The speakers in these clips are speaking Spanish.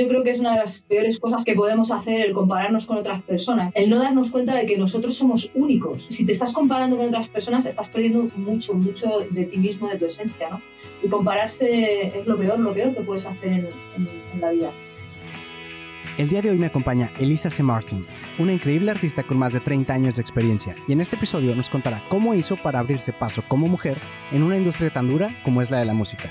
yo creo que es una de las peores cosas que podemos hacer el compararnos con otras personas, el no darnos cuenta de que nosotros somos únicos. Si te estás comparando con otras personas, estás perdiendo mucho, mucho de ti mismo, de tu esencia, ¿no? Y compararse es lo peor, lo peor que puedes hacer en, en la vida. El día de hoy me acompaña Elisa C. Martin, una increíble artista con más de 30 años de experiencia, y en este episodio nos contará cómo hizo para abrirse paso como mujer en una industria tan dura como es la de la música.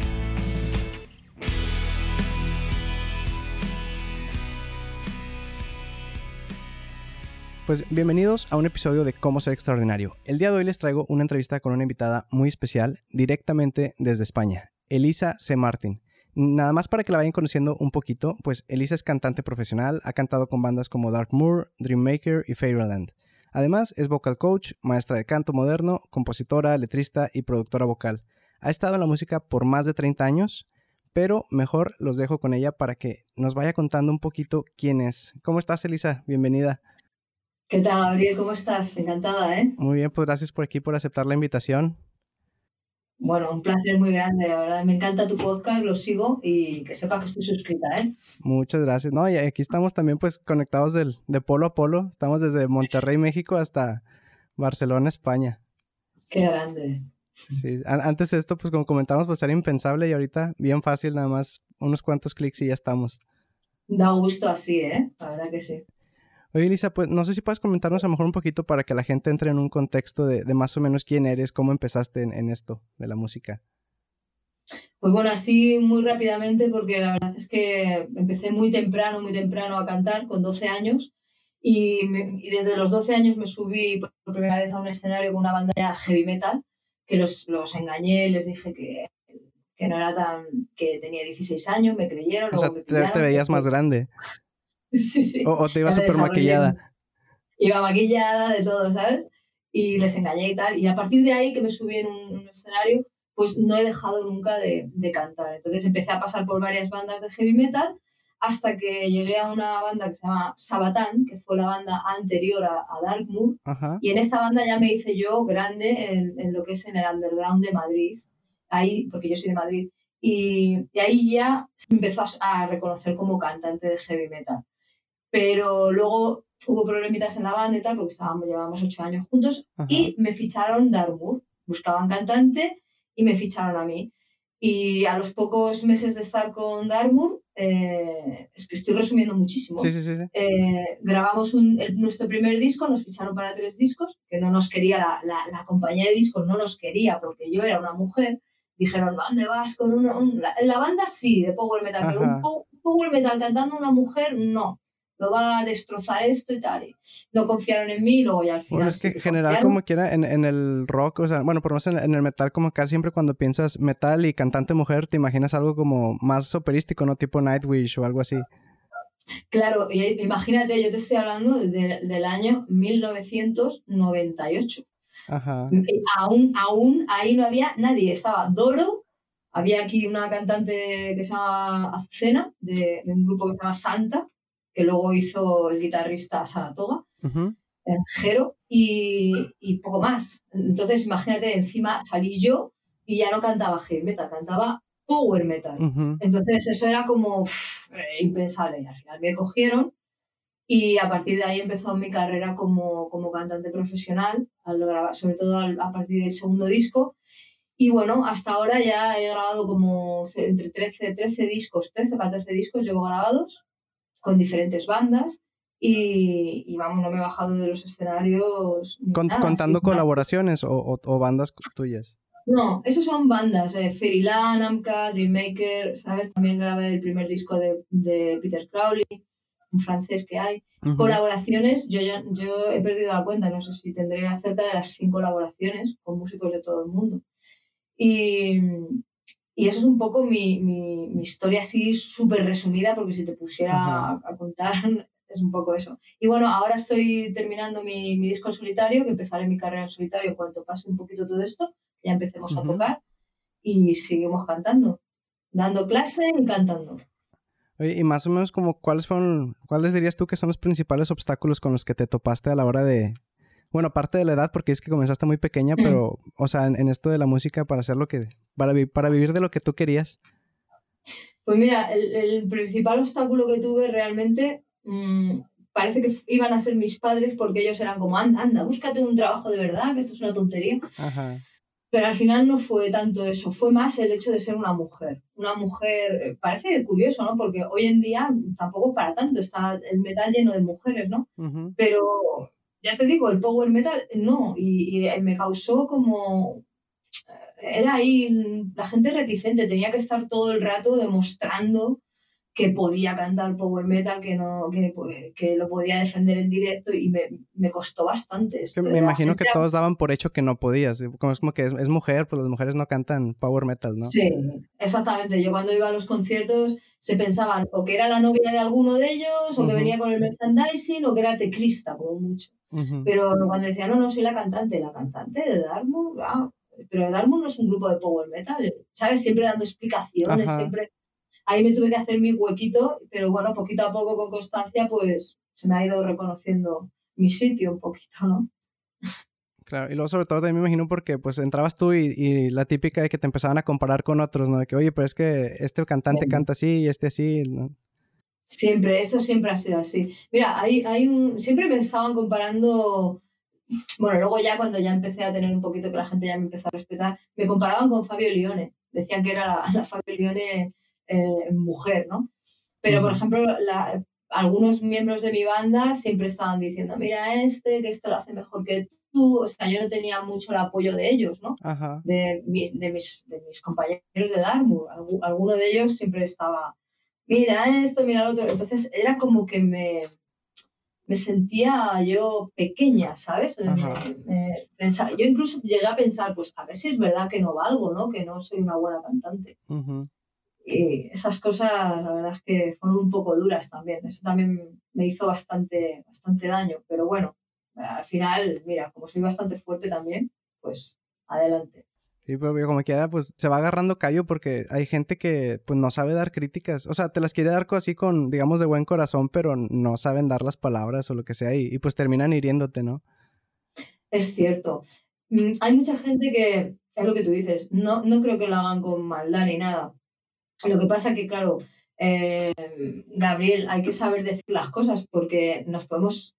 Pues bienvenidos a un episodio de Cómo ser extraordinario. El día de hoy les traigo una entrevista con una invitada muy especial directamente desde España, Elisa C. Martin. Nada más para que la vayan conociendo un poquito, pues Elisa es cantante profesional, ha cantado con bandas como Dark Moor, Dreammaker y Fairyland. Además, es vocal coach, maestra de canto moderno, compositora, letrista y productora vocal. Ha estado en la música por más de 30 años, pero mejor los dejo con ella para que nos vaya contando un poquito quién es. ¿Cómo estás, Elisa? Bienvenida. ¿Qué tal, Gabriel? ¿Cómo estás? Encantada, ¿eh? Muy bien, pues gracias por aquí, por aceptar la invitación. Bueno, un placer muy grande, la verdad. Me encanta tu podcast, lo sigo y que sepa que estoy suscrita, ¿eh? Muchas gracias. No, y aquí estamos también pues conectados del, de polo a polo. Estamos desde Monterrey, México hasta Barcelona, España. Qué grande. Sí, antes de esto, pues como comentamos, pues era impensable y ahorita bien fácil, nada más unos cuantos clics y ya estamos. Da gusto así, ¿eh? La verdad que sí. Oye, Elisa, pues no sé si puedes comentarnos a lo mejor un poquito para que la gente entre en un contexto de, más o menos quién eres, cómo empezaste en, esto de la música. Pues bueno, así muy rápidamente, porque la verdad es que empecé muy temprano, muy temprano a cantar, con 12 años, y, desde los 12 años me subí por primera vez a un escenario con una banda de heavy metal, que los, los engañé, les dije que, que, no era tan, que tenía 16 años, me creyeron. O sea, te, veías más grande. Sí, sí. O, te ibas súper maquillada. Iba maquillada de todo, ¿sabes? Y les engañé y tal. Y a partir de ahí que me subí en un, escenario, pues no he dejado nunca de, de, cantar. Entonces empecé a pasar por varias bandas de heavy metal hasta que llegué a una banda que se llama Sabatán, que fue la banda anterior a, a Darkmoor. Y en esa banda ya me hice yo grande en, en, lo que es en el underground de Madrid. Ahí, porque yo soy de Madrid. Y, y ahí ya se empezó a, a reconocer como cantante de heavy metal pero luego hubo problemitas en la banda y tal, porque estábamos, llevábamos ocho años juntos, y me ficharon Darmour. Buscaban cantante y me ficharon a mí. Y a los pocos meses de estar con Darmour, eh, es que estoy resumiendo muchísimo, sí, sí, sí, eh, grabamos un, nuestro primer disco, nos ficharon para tres discos, que no nos quería, la, la, la, compañía de discos no nos quería porque yo era una mujer. Dijeron, ¿dónde vas con una...? la, banda sí, de Power Metal, pero un Power Metal cantando una mujer, no lo va a destrozar esto y tal. Y no confiaron en mí y luego ya al final. Bueno, es que en general, como quiera, en, en, el rock, o sea, bueno, por lo menos en, el metal, como casi siempre cuando piensas metal y cantante mujer, te imaginas algo como más operístico, ¿no? Tipo Nightwish o algo así. Claro, imagínate, yo te estoy hablando del año 1998. Ajá. Aún, aún ahí no había nadie, estaba Doro, había aquí una cantante que se llama Azucena, de, de un grupo que se llama Santa, que luego hizo el guitarrista Saratoga, Jero, y, y, poco más. Entonces, imagínate, encima salí yo y ya no cantaba heavy metal, cantaba power metal. Entonces, eso era como eh, impensable. Y al final me cogieron y a partir de ahí empezó mi carrera como, como cantante profesional, al grabar, sobre todo a partir del segundo disco. Y bueno, hasta ahora ya he grabado como entre 13, 13 discos, 13 o 14 discos llevo grabados con diferentes bandas y, vamos, no me he bajado de los escenarios. ¿Contando colaboraciones o, o, bandas tuyas? No, esos son bandas, eh, Fairyland, Amka, Dreammaker, ¿sabes? También grabé el primer disco de, de Peter Crowley, un francés que hay. Colaboraciones, yo, yo he perdido la cuenta, no sé si tendré cerca de las 100 colaboraciones con músicos de todo el mundo. Y, y eso es un poco mi, mi, mi historia así súper resumida, porque si te pusiera a, contar es un poco eso. Y bueno, ahora estoy terminando mi, mi disco en solitario, que empezaré mi carrera en solitario cuando pase un poquito todo esto, ya empecemos a tocar y seguimos cantando, dando clase y cantando. y más o menos como cuáles fueron, cuáles dirías tú que son los principales obstáculos con los que te topaste a la hora de, bueno, aparte de la edad, porque es que comenzaste muy pequeña, mm. pero, o sea, en, esto de la música para hacer lo que, para, para vivir de lo que tú querías. Pues mira, el, principal obstáculo que tuve realmente mmm, parece que iban a ser mis padres porque ellos eran como, anda, anda, búscate un trabajo de verdad, que esto es una tontería. Ajá. Pero al final no fue tanto eso, fue más el hecho de ser una mujer. Una mujer, eh, parece curioso, ¿no? Porque hoy en día tampoco es para tanto, está el metal lleno de mujeres, ¿no? Pero ya te digo, el power metal no, y, y me causó como era ahí la gente reticente, tenía que estar todo el rato demostrando que podía cantar power metal, que no que, pues, que lo podía defender en directo y me, me costó bastante. me imagino que todos daban por hecho que no podías, como es como que es, mujer, pues las mujeres no cantan power metal, ¿no? Sí, exactamente. Yo cuando iba a los conciertos se pensaban o que era la novia de alguno de ellos, o que venía con el merchandising, o que era teclista, como mucho. Pero cuando decía, no, no, soy la cantante, la cantante de ah, pero Dartmouth no es un grupo de power metal, ¿sabes? Siempre dando explicaciones, siempre ahí me tuve que hacer mi huequito, pero bueno, poquito a poco con constancia, pues se me ha ido reconociendo mi sitio un poquito, ¿no? Claro, y luego sobre todo también me imagino porque pues entrabas tú y, la típica de que te empezaban a comparar con otros, ¿no? De que, oye, pero es que este cantante canta así y este así, ¿no? Siempre, eso siempre ha sido así. Mira, hay, hay un, siempre me estaban comparando, bueno, luego ya cuando ya empecé a tener un poquito que la gente ya me empezó a respetar, me comparaban con Fabio Lione. Decían que era la, la Fabio Lione eh, mujer, ¿no? Pero, por ejemplo, algunos miembros de mi banda siempre estaban diciendo, mira este, que esto lo hace mejor que tú. O sea, yo no tenía mucho el apoyo de ellos, ¿no? De, mis, de, mis, de mis compañeros de Dartmouth. alguno de ellos siempre estaba, mira esto, mira lo otro. Entonces era como que me, me sentía yo pequeña, ¿sabes? yo incluso llegué a pensar, pues a ver si es verdad que no valgo, ¿no? Que no soy una buena cantante. Y esas cosas, la verdad es que fueron un poco duras también. Eso también me hizo bastante, bastante daño. Pero bueno, al final, mira, como soy bastante fuerte también, pues adelante. Sí, pero como quiera, pues se va agarrando callo porque hay gente que pues no sabe dar críticas. O sea, te las quiere dar así con, digamos, de buen corazón, pero no saben dar las palabras o lo que sea y, pues terminan hiriéndote, ¿no? Es cierto. Mm, hay mucha gente que, es lo que tú dices, no, no creo que lo hagan con maldad ni nada, lo que pasa que, claro, eh, Gabriel, hay que saber decir las cosas porque nos podemos,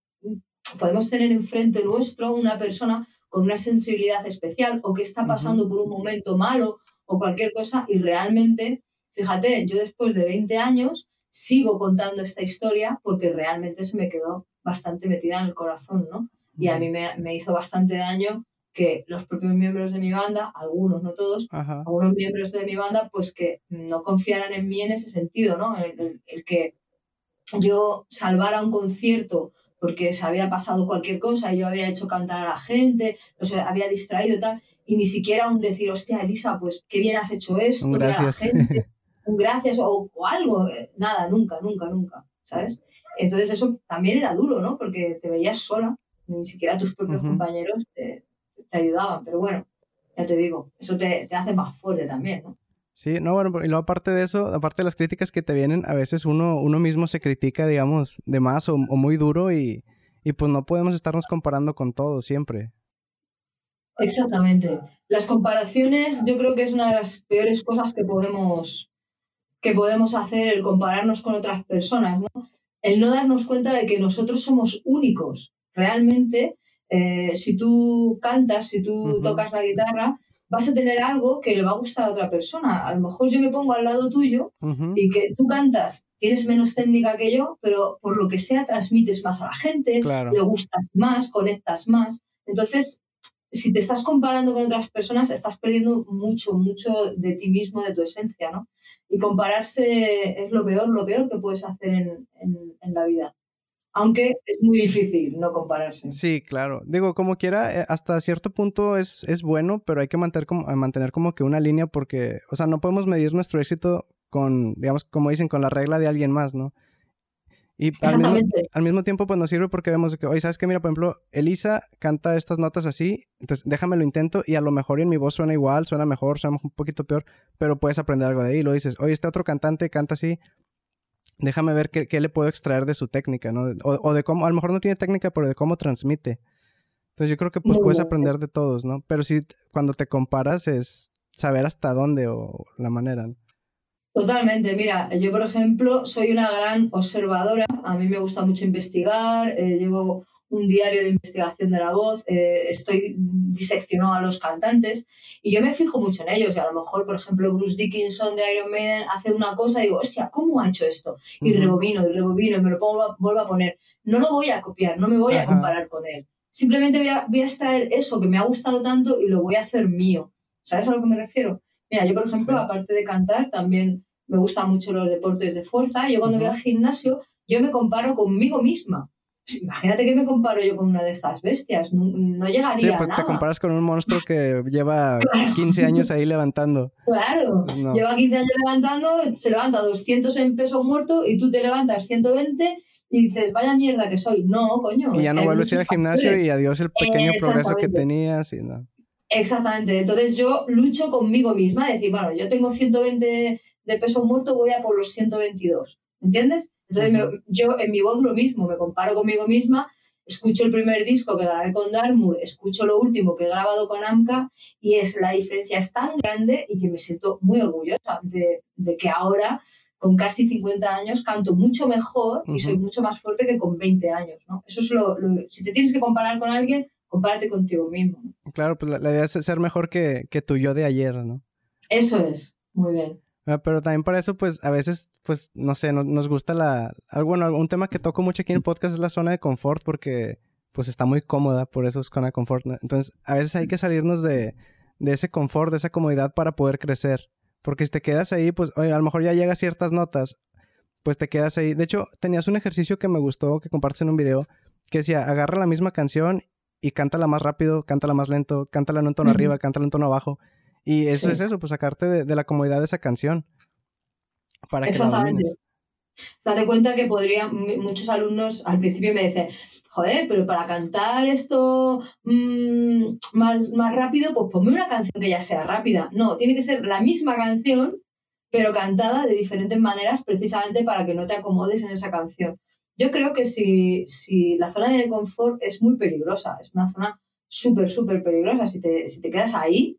podemos tener enfrente nuestro una persona con una sensibilidad especial o que está pasando por un momento malo o cualquier cosa y realmente, fíjate, yo después de 20 años sigo contando esta historia porque realmente se me quedó bastante metida en el corazón, ¿no? Y a mí me, me hizo bastante daño que los propios miembros de mi banda, algunos, no todos, algunos miembros de mi banda, pues que no confiaran en mí en ese sentido, ¿no? El, que yo salvara un concierto porque se había pasado cualquier cosa, y yo había hecho cantar a la gente, o sea, había distraído y tal, y ni siquiera un decir, hostia, Elisa, pues qué bien has hecho esto, un gracias, la gente, un gracias o, o, algo, eh, nada, nunca, nunca, nunca, ¿sabes? Entonces eso también era duro, ¿no? Porque te veías sola, ni siquiera tus propios compañeros te, te ayudaban, pero bueno, ya te digo, eso te, te hace más fuerte también, ¿no? Sí, no, bueno, y luego aparte de eso, aparte de las críticas que te vienen, a veces uno, uno mismo se critica, digamos, de más o, muy duro y, y, pues no podemos estarnos comparando con todo siempre. Exactamente. Las comparaciones yo creo que es una de las peores cosas que podemos, que podemos hacer, el compararnos con otras personas, ¿no? El no darnos cuenta de que nosotros somos únicos. Realmente eh, si tú cantas, si tú tocas la guitarra, vas a tener algo que le va a gustar a otra persona. A lo mejor yo me pongo al lado tuyo y que tú cantas, tienes menos técnica que yo, pero por lo que sea transmites más a la gente, le gustas más, conectas más. Entonces, si te estás comparando con otras personas, estás perdiendo mucho, mucho de ti mismo, de tu esencia, ¿no? Y compararse es lo peor, lo peor que puedes hacer en la vida aunque es muy difícil no compararse. Sí, claro. Digo, como quiera, eh, hasta cierto punto es, es bueno, pero hay que mantener como, mantener como que una línea porque, o sea, no podemos medir nuestro éxito con, digamos, como dicen, con la regla de alguien más, ¿no? Y al mismo, al mismo, tiempo, pues nos sirve porque vemos que, oye, ¿sabes qué? Mira, por ejemplo, Elisa canta estas notas así, entonces déjame lo intento y a lo mejor en mi voz suena igual, suena mejor, suena un poquito peor, pero puedes aprender algo de ahí. Lo dices, oye, este otro cantante canta así, déjame ver qué, qué le puedo extraer de su técnica, ¿no? O, o, de cómo, a lo mejor no tiene técnica, pero de cómo transmite. Entonces yo creo que pues puedes aprender de todos, ¿no? Pero sí, cuando te comparas es saber hasta dónde o la manera. ¿no? Totalmente, mira, yo por ejemplo soy una gran observadora, a mí me gusta mucho investigar, eh, llevo un diario de investigación de la voz, eh, estoy diseccionando a los cantantes y yo me fijo mucho en ellos y a lo mejor, por ejemplo, Bruce Dickinson de Iron Maiden hace una cosa y digo, hostia, ¿cómo ha hecho esto? Y rebobino y rebobino y me lo pongo, vuelvo a poner. No lo voy a copiar, no me voy a comparar con él. Simplemente voy a, voy a extraer eso que me ha gustado tanto y lo voy a hacer mío. ¿Sabes a lo que me refiero? Mira, yo por ejemplo, aparte de cantar, también me gustan mucho los deportes de fuerza. Yo cuando voy al gimnasio, yo me comparo conmigo misma. Pues imagínate que me comparo yo con una de estas bestias, no, llegaría sí, pues te comparas con un monstruo que lleva 15 años ahí levantando. Claro, lleva 15 años levantando, se levanta 200 en peso muerto y tú te levantas 120 y dices, vaya mierda que soy. No, coño. Y ya no vuelves a ir al gimnasio y adiós el pequeño progreso que tenías. Y no. Exactamente. Entonces yo lucho conmigo misma, decir, bueno, yo tengo 120 de peso muerto, voy a por los 122. ¿Entiendes? Entonces yo en mi voz lo mismo, me comparo conmigo misma, escucho el primer disco que grabé con Darmour, escucho lo último que he grabado con Amka y es la diferencia es tan grande y que me siento muy orgullosa de, de que ahora con casi 50 años canto mucho mejor y soy mucho más fuerte que con 20 años, ¿no? Eso es lo, si te tienes que comparar con alguien, compárate contigo mismo. Claro, pues la, idea es ser mejor que, que tu yo de ayer, ¿no? Eso es, muy bien. Ah, pero también para eso, pues a veces, pues no sé, nos gusta la. Bueno, un tema que toco mucho aquí en el podcast es la zona de confort porque, pues está muy cómoda, por eso es zona de confort. Entonces, a veces hay que salirnos de, de ese confort, de esa comodidad para poder crecer. Porque si te quedas ahí, pues oye, a lo mejor ya llegas ciertas notas, pues te quedas ahí. De hecho, tenías un ejercicio que me gustó, que compartes en un video, que decía, agarra la misma canción y cántala más rápido, cántala más lento, cántala en un tono arriba, cántala en un tono abajo. Y eso es eso, pues sacarte de, la comodidad de esa canción. Para Exactamente. Date cuenta que podría, muchos alumnos al principio me dicen, joder, pero para cantar esto mm, más, más rápido, pues ponme una canción que ya sea rápida. No, tiene que ser la misma canción, pero cantada de diferentes maneras precisamente para que no te acomodes en esa canción. Yo creo que si, si la zona de confort es muy peligrosa, es una zona súper, súper peligrosa. Si te, si te quedas ahí,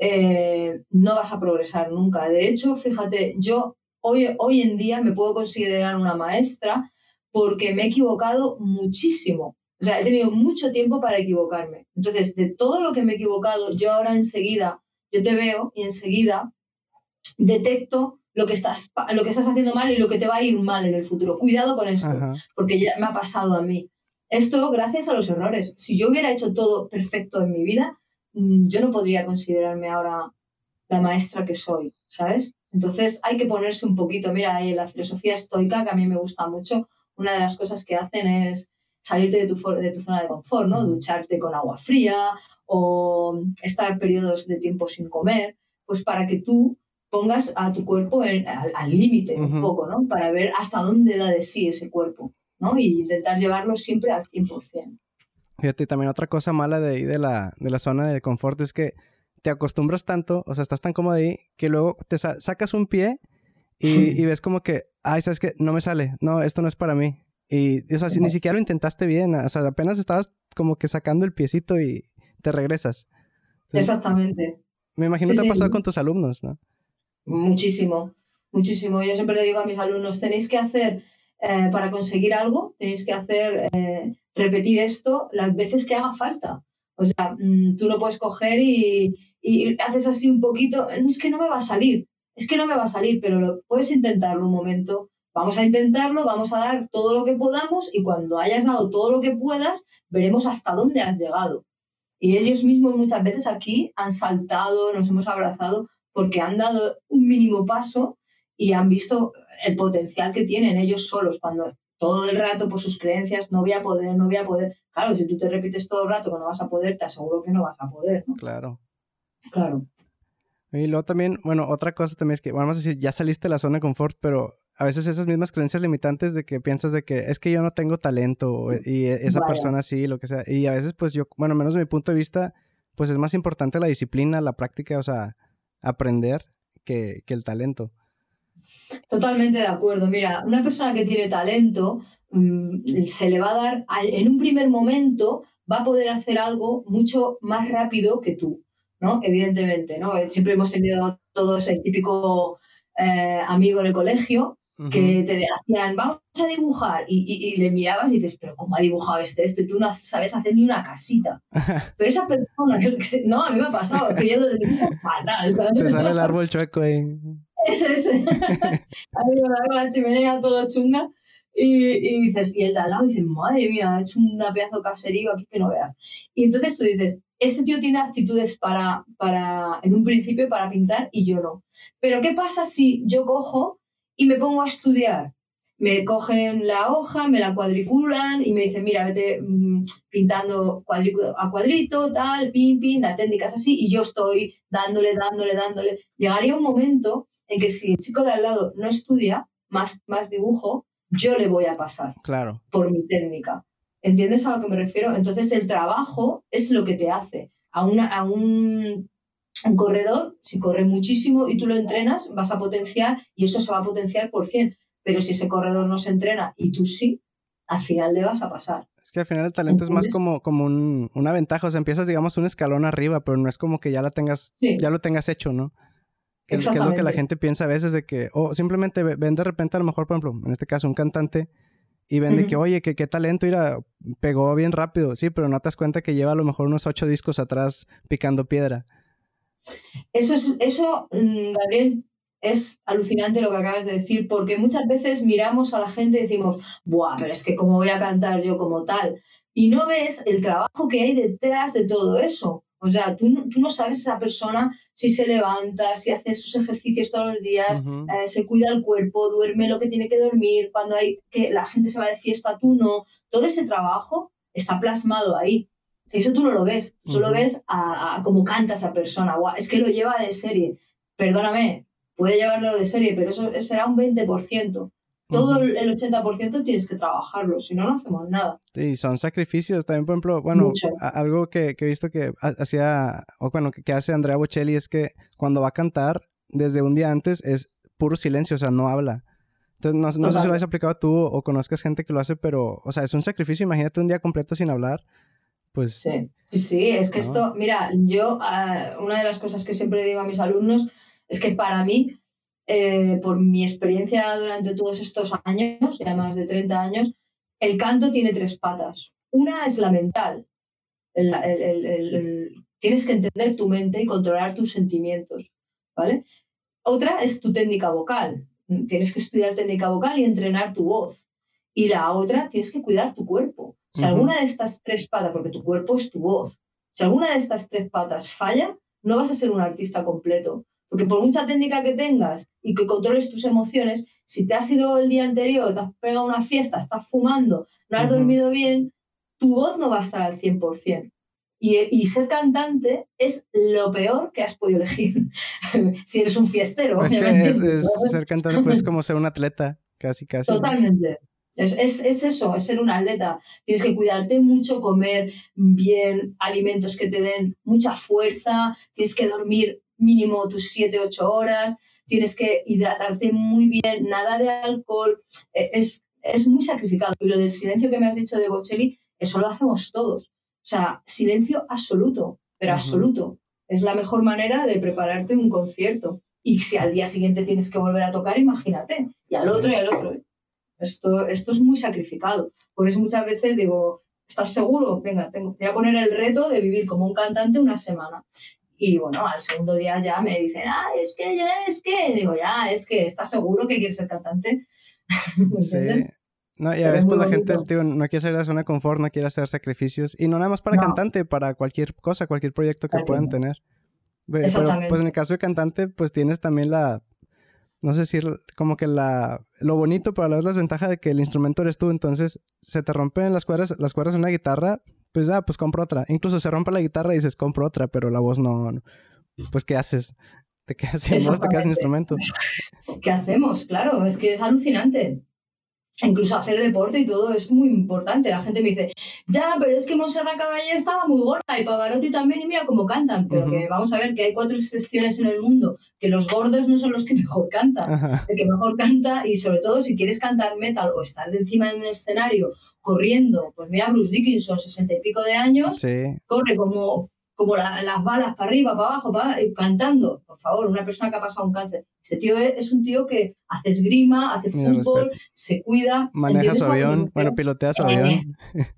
eh, no vas a progresar nunca. De hecho, fíjate, yo hoy, hoy en día me puedo considerar una maestra porque me he equivocado muchísimo. O sea, he tenido mucho tiempo para equivocarme. Entonces, de todo lo que me he equivocado, yo ahora enseguida, yo te veo y enseguida detecto lo que estás, lo que estás haciendo mal y lo que te va a ir mal en el futuro. Cuidado con esto, porque ya me ha pasado a mí. Esto gracias a los errores. Si yo hubiera hecho todo perfecto en mi vida, yo no podría considerarme ahora la maestra que soy, ¿sabes? Entonces hay que ponerse un poquito, mira, la filosofía estoica, que a mí me gusta mucho, una de las cosas que hacen es salirte de tu, de tu zona de confort, ¿no? Ducharte con agua fría o estar periodos de tiempo sin comer, pues para que tú pongas a tu cuerpo al límite un poco, ¿no? Para ver hasta dónde da de sí ese cuerpo, ¿no? Y intentar llevarlo siempre al 100%. Fíjate, también otra cosa mala de ahí de la, de la zona de confort es que te acostumbras tanto, o sea, estás tan cómodo ahí, que luego te sacas un pie y, ves como que, ay, ¿sabes qué? No me sale, no, esto no es para mí. Y, o sea, si ni siquiera lo intentaste bien, o sea, apenas estabas como que sacando el piecito y te regresas. Exactamente. Me imagino que te ha pasado con tus alumnos, ¿no? Muchísimo, muchísimo. Yo siempre le digo a mis alumnos, tenéis que hacer, eh, para conseguir algo, tenéis que hacer, eh, repetir esto las veces que haga falta. O sea, mm, tú no puedes coger y, haces así un poquito, es que no me va a salir, es que no me va a salir, pero lo, puedes intentarlo un momento. Vamos a intentarlo, vamos a dar todo lo que podamos y cuando hayas dado todo lo que puedas, veremos hasta dónde has llegado. Y ellos mismos muchas veces aquí han saltado, nos hemos abrazado, porque han dado un mínimo paso y han visto el potencial que tienen ellos solos cuando todo el rato por sus creencias no voy a poder, no voy a poder. Claro, si tú te repites todo el rato que no vas a poder, te aseguro que no vas a poder. ¿no? Claro. Claro. Y luego también, bueno, otra cosa también es que, vamos a decir, ya saliste de la zona de confort, pero a veces esas mismas creencias limitantes de que piensas de que es que yo no tengo talento y e, esa persona sí, lo que sea. Y a veces pues yo, bueno, menos de mi punto de vista, pues es más importante la disciplina, la práctica, o sea, aprender que, que el talento. Totalmente de acuerdo. Mira, una persona que tiene talento mm, se le va a dar, en un primer momento, va a poder hacer algo mucho más rápido que tú, ¿no? Evidentemente, ¿no? Siempre hemos tenido todos el típico eh, amigo en el colegio que te hacían, vamos a dibujar, y, le mirabas y dices, pero ¿cómo ha dibujado este esto? Y tú no sabes hacer ni una casita. Pero esa persona, no, a mí me ha pasado, que yo dibujo fatal. Te sale el árbol chueco ahí. Ese, ese. a mí me da con la chimenea todo chunga. Y, y, dices, y el de al lado dice, madre mía, ha hecho una pedazo caserío aquí que no veas. Y entonces tú dices, este tío tiene actitudes para, para, en un principio, para pintar y yo no. Pero ¿qué pasa si yo cojo y me pongo a estudiar. Me cogen la hoja, me la cuadriculan y me dicen, mira, vete mm, pintando a cuadrito, tal, pin, pin, las técnicas así, y yo estoy dándole, dándole, dándole. Llegaría un momento en que si el chico de al lado no estudia más, más dibujo, yo le voy a pasar. Claro. Por mi técnica. ¿Entiendes a lo que me refiero? Entonces el trabajo es lo que te hace. A, una, a un un corredor, si corre muchísimo y tú lo entrenas, vas a potenciar y eso se va a potenciar por 100. Pero si ese corredor no se entrena y tú sí, al final le vas a pasar. Es que al final el talento es más como, como una ventaja. O sea, empiezas, digamos, un escalón arriba, pero no es como que ya la tengas, ya lo tengas hecho, ¿no? Que, es lo que la gente piensa a veces de que, o simplemente ven de repente a lo mejor, por ejemplo, en este caso, un cantante y ven de que, oye, que qué talento, mira, pegó bien rápido, sí, pero no te das cuenta que lleva a lo mejor unos ocho discos atrás picando piedra. Eso, es, eso, mm, Gabriel, es alucinante lo que acabas de decir, porque muchas veces miramos a la gente y decimos, Buah, pero es que cómo voy a cantar yo como tal. Y no ves el trabajo que hay detrás de todo eso. O sea, tú, tú no sabes esa persona si se levanta, si hace sus ejercicios todos los días, eh, se cuida el cuerpo, duerme lo que tiene que dormir, cuando hay que la gente se va de fiesta, tú no. Todo ese trabajo está plasmado ahí. Eso tú no lo ves, solo ves a, cómo canta esa persona. es que lo lleva de serie. Perdóname, puede llevarlo de serie, pero eso será un 20%. Todo el 80% tienes que trabajarlo, si no, no hacemos nada. Sí, son sacrificios. También, por ejemplo, bueno, algo que, he visto que hacía, o bueno, que, hace Andrea Bocelli es que cuando va a cantar, desde un día antes es puro silencio, o sea, no habla. Entonces, no, no sé si lo has aplicado tú o conozcas gente que lo hace, pero, o sea, es un sacrificio. Imagínate un día completo sin hablar pues... Sí, sí, sí es que esto, mira, yo ah, una de las cosas que siempre digo a mis alumnos es que para mí, eh, por mi experiencia durante todos estos años, ya más de 30 años, el canto tiene tres patas. Una es la mental. tienes que entender tu mente y controlar tus sentimientos, ¿vale? Otra es tu técnica vocal. Tienes que estudiar técnica vocal y entrenar tu voz. Y la otra, tienes que cuidar tu cuerpo. Si alguna de estas tres patas, porque tu cuerpo es tu voz, si alguna de estas tres patas falla, no vas a ser un artista completo. Porque por mucha técnica que tengas y que controles tus emociones, si te has ido el día anterior, te has pegado una fiesta, estás fumando, no has dormido bien, tu voz no va a estar al 100%. Y, y, ser cantante es lo peor que has podido elegir. si eres un fiestero, es Que ser cantante pues, es como ser un atleta, casi, casi. Totalmente. Es, es, eso, es ser un atleta. Tienes que cuidarte mucho, comer bien, alimentos que te den mucha fuerza, tienes que dormir mínimo tus 7, 8 horas, tienes que hidratarte muy bien, nada de alcohol. E, es, es muy sacrificado. Y lo del silencio que me has dicho de Bocelli, eso lo hacemos todos. O sea, silencio absoluto, pero absoluto. Es la mejor manera de prepararte un concierto. Y si al día siguiente tienes que volver a tocar, imagínate. Y al otro y al otro. Esto, esto es muy sacrificado. Por eso muchas veces digo, ¿estás seguro? Venga, tengo, te voy a poner el reto de vivir como un cantante una semana. Y bueno, al segundo día ya me dicen, ah, es que, ya, es que. Digo, ya, es que, ¿estás seguro que quieres ser cantante? sí. No, y a veces pues la gente tío, no quiere salir de la zona de confort, no quiere hacer sacrificios. Y no nada más para cantante, para cualquier cosa, cualquier proyecto que puedan tener. Pero, pues en el caso de cantante, pues tienes también la, no sé decir, como que la, lo bonito, pero a la vez la desventaja de que el instrumento eres tú, entonces se te rompen las cuerdas, las cuerdas en una guitarra, pues ya, pues compro otra. Incluso se rompe la guitarra y dices, compro otra, pero la voz no, pues ¿qué haces? Te quedas sin voz, te quedas sin instrumento. ¿Qué hacemos? Claro, es que es alucinante incluso hacer deporte y todo es muy importante. La gente me dice, ya, pero es que Monserrat Caballé estaba muy gorda y Pavarotti también y mira cómo cantan. Pero que vamos a ver que hay cuatro excepciones en el mundo, que los gordos no son los que mejor cantan. El que mejor canta y sobre todo si quieres cantar metal o estar de encima de un escenario corriendo, pues mira Bruce Dickinson, sesenta y pico de años, corre como como las balas para arriba, para abajo, para, cantando. Por favor, una persona que ha pasado un cáncer. Ese tío es, un tío que hace esgrima, hace fútbol, se cuida. Maneja su avión, bueno, pilotea su avión.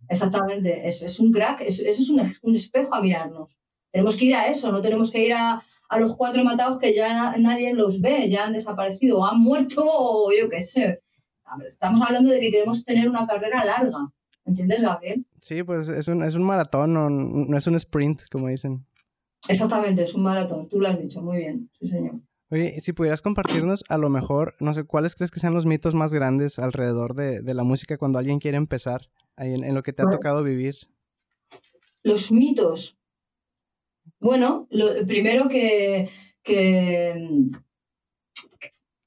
Exactamente, es, es un crack, eso es, un, un, espejo a mirarnos. Tenemos que ir a eso, no tenemos que ir a, a los cuatro matados que ya nadie los ve, ya han desaparecido, o han muerto, o yo qué sé. Estamos hablando de que queremos tener una carrera larga. ¿Entiendes, Gabriel? Sí, pues es un, es un maratón, no, no es un sprint, como dicen. Exactamente, es un maratón. Tú lo has dicho, muy bien, sí, señor. Oye, si pudieras compartirnos, a lo mejor, no sé, ¿cuáles crees que sean los mitos más grandes alrededor de, de la música cuando alguien quiere empezar, ahí en, lo que te ha tocado vivir? Los mitos. Bueno, lo primero que, que,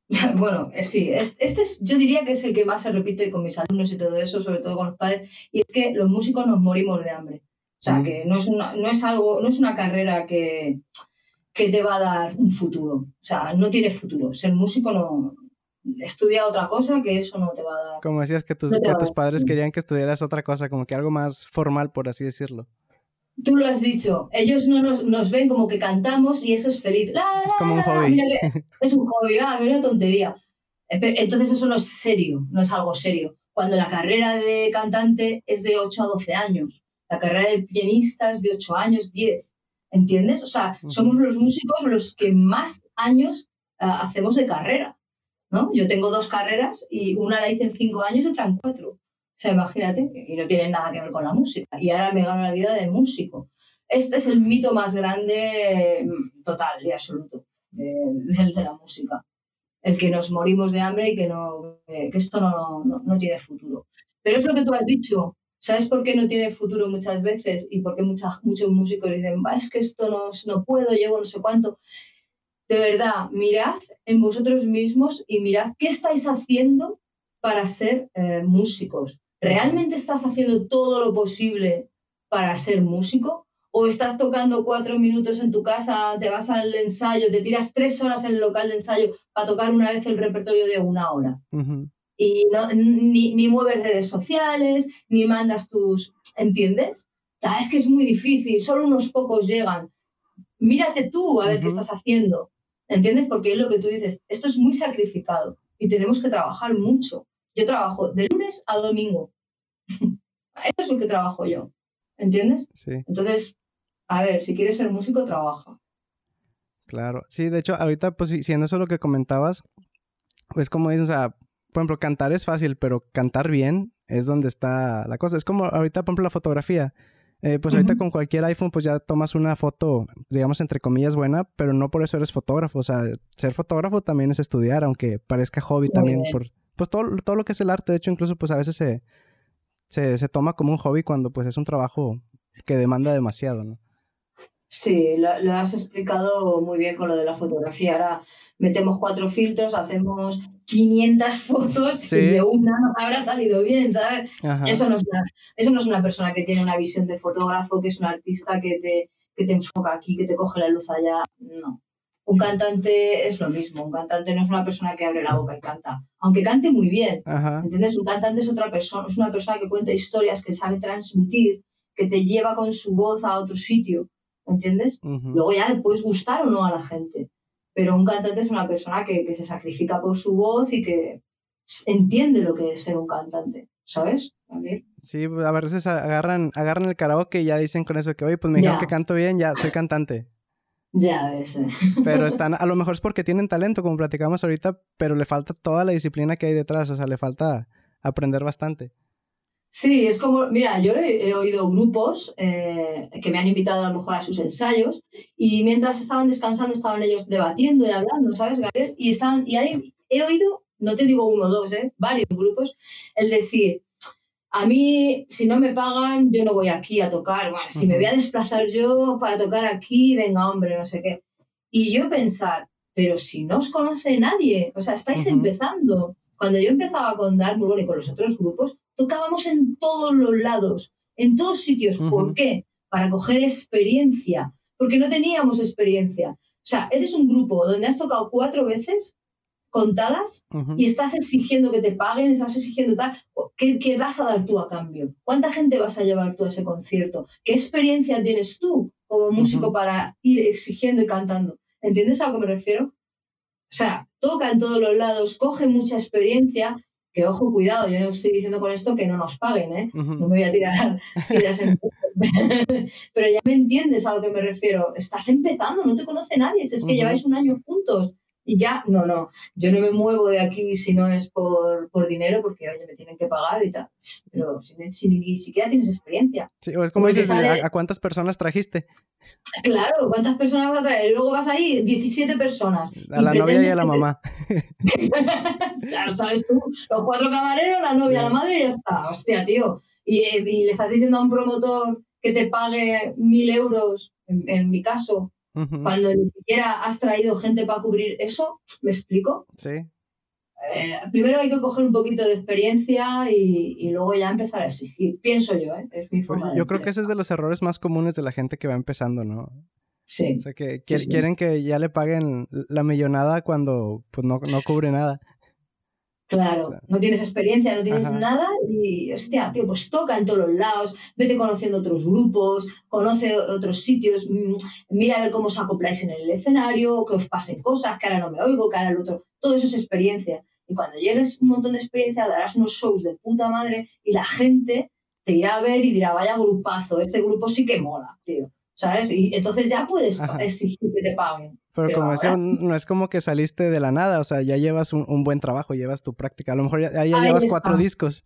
Bueno, eh, sí, este es, yo diría que es el que más se repite con mis alumnos y todo eso, sobre todo con los padres, y es que los músicos nos morimos de hambre. O sea, que no es, una, no es algo, no es una carrera que, que te va a dar un futuro. O sea, no tiene futuro. Ser músico no, estudia otra cosa que eso no te va a dar. Como decías que tus, que tus padres querían que estudiaras otra cosa, como que algo más formal, por así decirlo. Tú lo has dicho, ellos no nos, nos ven como que cantamos y eso es feliz. es como un hobby. es un hobby, ah, una tontería. Eh, entonces eso no es serio, no es algo serio. Cuando la carrera de cantante es de 8 a 12 años, la carrera de pianista es de 8 años, 10. ¿Entiendes? O sea, somos los músicos los que más años ah, hacemos de carrera. ¿no? Yo tengo dos carreras y una la hice en 5 años y otra en 4. O sea, imagínate, y no tiene nada que ver con la música. Y ahora me gano la vida de músico. Este es el mito más grande, mm, total y absoluto, del de, la música. El que nos morimos de hambre y que, no, que esto no, no, tiene futuro. Pero es lo que tú has dicho. ¿Sabes por qué no tiene futuro muchas veces? Y por qué muchos músicos dicen, es que esto no, no puedo, llevo no sé cuánto. De verdad, mirad en vosotros mismos y mirad qué estáis haciendo para ser eh, músicos. ¿Realmente estás haciendo todo lo posible para ser músico? ¿O estás tocando cuatro minutos en tu casa, te vas al ensayo, te tiras tres horas en el local de ensayo para tocar una vez el repertorio de una hora? Y no, ni, ni, mueves redes sociales, ni mandas tus... ¿Entiendes? es que es muy difícil, solo unos pocos llegan. Mírate tú a ver qué estás haciendo. ¿Entiendes? Porque es lo que tú dices, esto es muy sacrificado y tenemos que trabajar mucho. Yo trabajo de lunes a domingo. Eso es lo que trabajo yo. ¿Entiendes? Sí. Entonces, a ver, si quieres ser músico, trabaja. Claro. Sí, de hecho, ahorita, pues siendo eso lo que comentabas, pues como dices, o sea, por ejemplo, cantar es fácil, pero cantar bien es donde está la cosa. Es como ahorita, por ejemplo, la fotografía. Eh, pues ahorita con cualquier iPhone, pues ya tomas una foto, digamos, entre comillas, buena, pero no por eso eres fotógrafo. O sea, ser fotógrafo también es estudiar, aunque parezca hobby también por, pues todo, todo lo que es el arte, de hecho, incluso pues a veces se, se, toma como un hobby cuando pues es un trabajo que demanda demasiado, ¿no? Sí, lo, has explicado muy bien con lo de la fotografía. Ahora metemos cuatro filtros, hacemos 500 fotos y de una habrá salido bien, ¿sabes? Eso no, es una, eso no es una persona que tiene una visión de fotógrafo, que es un artista que te, que te enfoca aquí, que te coge la luz allá. No. Un cantante es lo mismo, un cantante no es una persona que abre la boca y canta, aunque cante muy bien, ¿entiendes? Un cantante es otra persona, es una persona que cuenta historias, que sabe transmitir, que te lleva con su voz a otro sitio, ¿entiendes? Luego ya le puedes gustar o no a la gente, pero un cantante es una persona que, que se sacrifica por su voz y que entiende lo que es ser un cantante, ¿sabes? Sí, a veces agarran, agarran el karaoke y ya dicen con eso que, oye, pues me dijeron que canto bien, ya soy cantante. Ya. Eh. Pero están, a lo mejor es porque tienen talento, como platicamos ahorita, pero le falta toda la disciplina que hay detrás, o sea, le falta aprender bastante. Sí, es como, mira, yo he, oído grupos eh, que me han invitado a lo mejor a sus ensayos y mientras estaban descansando estaban ellos debatiendo y hablando, ¿sabes, Gabriel? Y, estaban, y ahí he oído, no te digo uno o dos, ¿eh? varios grupos, el decir, a mí, si no me pagan, yo no voy aquí a tocar. Bueno, si me voy a desplazar yo para tocar aquí, venga, hombre, no sé qué. Y yo pensar, pero si no os conoce nadie, o sea, estáis empezando. Cuando yo empezaba con Dark y con los otros grupos, tocábamos en todos los lados, en todos sitios. ¿Por qué? Para coger experiencia, porque no teníamos experiencia. O sea, eres un grupo donde has tocado cuatro veces contadas y estás exigiendo que te paguen, estás exigiendo tal. ¿Qué, ¿Qué, vas a dar tú a cambio? ¿Cuánta gente vas a llevar tú a ese concierto? ¿Qué experiencia tienes tú como músico para ir exigiendo y cantando? ¿Entiendes a lo que me refiero? O sea, toca en todos los lados, coge mucha experiencia, que ojo, cuidado, yo no estoy diciendo con esto que no nos paguen, ¿eh? No me voy a tirar tiras en... Pero ya me entiendes a lo que me refiero. Estás empezando, no te conoce nadie, es que lleváis un año juntos y ya, no, no, yo no me muevo de aquí si no es por, por dinero, porque, oye, me tienen que pagar y tal, pero si, ni siquiera tienes experiencia. Sí, es como dices, ¿a, cuántas personas trajiste? Claro, ¿cuántas personas vas a traer? Luego vas ahí, 17 personas. A la novia y a la mamá. o sea, sabes tú, los cuatro camareros, la novia, la madre y ya está. Hostia, tío. Y, y, le estás diciendo a un promotor que te pague mil euros, en mi caso, cuando ni siquiera has traído gente para cubrir eso, ¿me explico? Sí. Eh, primero hay que coger un poquito de experiencia y, luego ya empezar a exigir. Pienso yo, ¿eh? es mi forma Yo creo que ese es de los errores más comunes de la gente que va empezando, ¿no? Sí. O sea, que quieren que ya le paguen la millonada cuando pues no, no cubre nada. Claro, no tienes experiencia, no tienes nada y, hostia, tío, pues toca en todos los lados, vete conociendo otros grupos, conoce otros sitios, mm, mira a ver cómo os acopláis en el escenario, que os pasen cosas, que ahora no me oigo, que ahora el otro, todo eso es experiencia. Y cuando llegues un montón de experiencia, darás unos shows de puta madre y la gente te irá a ver y dirá, vaya grupazo, este grupo sí que mola, tío. ¿Sabes? Y entonces ya puedes exigir que te paguen. Pero, como no es como que saliste de la nada, o sea, ya llevas un, buen trabajo, llevas tu práctica. A lo mejor ya, llevas cuatro discos.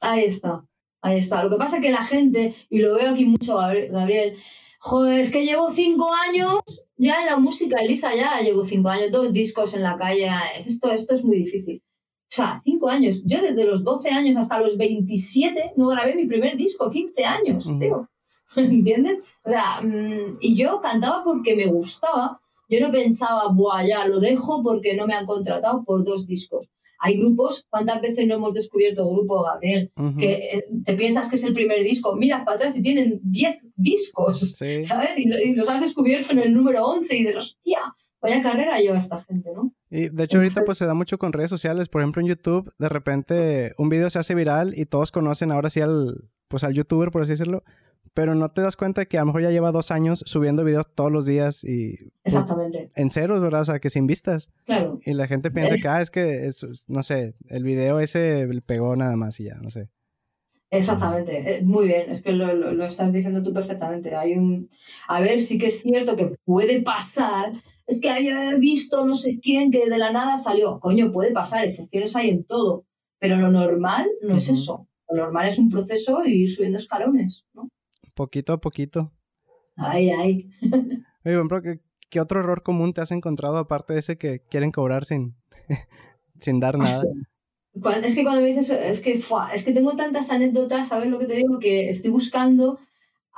Ahí está, ahí está. Lo que pasa es que la gente, y lo veo aquí mucho, Gabriel, joder, es que llevo cinco años ya en la música, Elisa, ya llevo cinco años, dos discos en la calle, esto, esto es muy difícil. O sea, cinco años. Yo desde los 12 años hasta los 27 no grabé mi primer disco, 15 años, tío. ¿Entiendes? O sea, mm, y yo cantaba porque me gustaba yo no pensaba, buah, ya lo dejo porque no me han contratado por dos discos. Hay grupos, ¿cuántas veces no hemos descubierto grupo, Gabriel? Que eh, te piensas que es el primer disco, miras para atrás y tienen 10 discos, ¿sabes? Y, los has descubierto en el número 11 y de hostia, vaya carrera lleva esta gente, ¿no? Y de hecho ahorita pues se da mucho con redes sociales, por ejemplo en YouTube, de repente un video se hace viral y todos conocen ahora sí al, pues al youtuber, por así decirlo, pero no te das cuenta que a lo mejor ya lleva dos años subiendo videos todos los días y... Pues, Exactamente. en ceros, ¿verdad? O sea, que sin vistas. Claro. Y la gente piensa que, ah, es que, es, no sé, el video ese pegó nada más y ya, no sé. Exactamente, eh, muy bien, es que lo, lo, estás diciendo tú perfectamente. Hay un. A ver, sí que es cierto que puede pasar. Es que haya visto no sé quién que de la nada salió. Coño, puede pasar, excepciones hay en todo. Pero lo normal no es eso. Lo normal es un proceso y ir subiendo escalones, ¿no? Poquito a poquito. Ay, ay. Oye, bueno, ¿qué, ¿qué, otro error común te has encontrado aparte de ese que quieren cobrar sin, sin dar nada? Es que cuando me dices, es que, es que tengo tantas anécdotas, ¿sabes lo que te digo? Que estoy buscando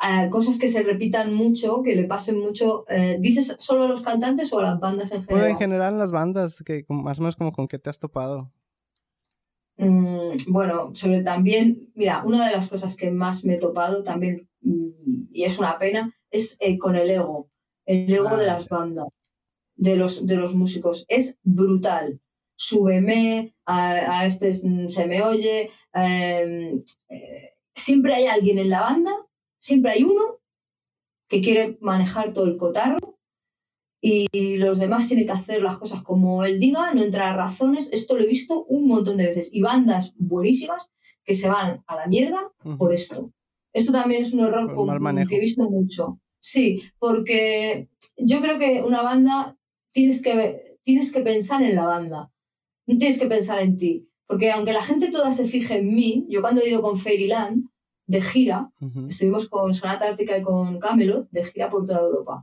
eh, cosas que se repitan mucho, que le pasen mucho. Eh, ¿Dices solo a los cantantes o a las bandas en general? Pues en general las bandas, que más o menos como con qué te has topado. Mm, bueno, sobre también, mira, una de las cosas que más me he topado también, mm, y es una pena, es eh, con el ego, el ego de ah, las bandas, de los, de los músicos. Es brutal. Súbeme, a, este se me oye. Em, eh, siempre hay alguien en la banda, siempre hay uno que quiere manejar todo el cotarro y los demás tienen que hacer las cosas como él diga, no entrar a razones. Esto lo he visto un montón de veces. Y bandas buenísimas que se van a la mierda por esto. Esto también es un error que he visto mucho. Sí, porque yo creo que una banda tienes que, tienes que pensar en la banda, no tienes que pensar en ti. Porque aunque la gente toda se fije en mí, yo cuando he ido con Fairyland, de gira. Estuvimos con Sonata Ártica y con Camelot de gira por toda Europa.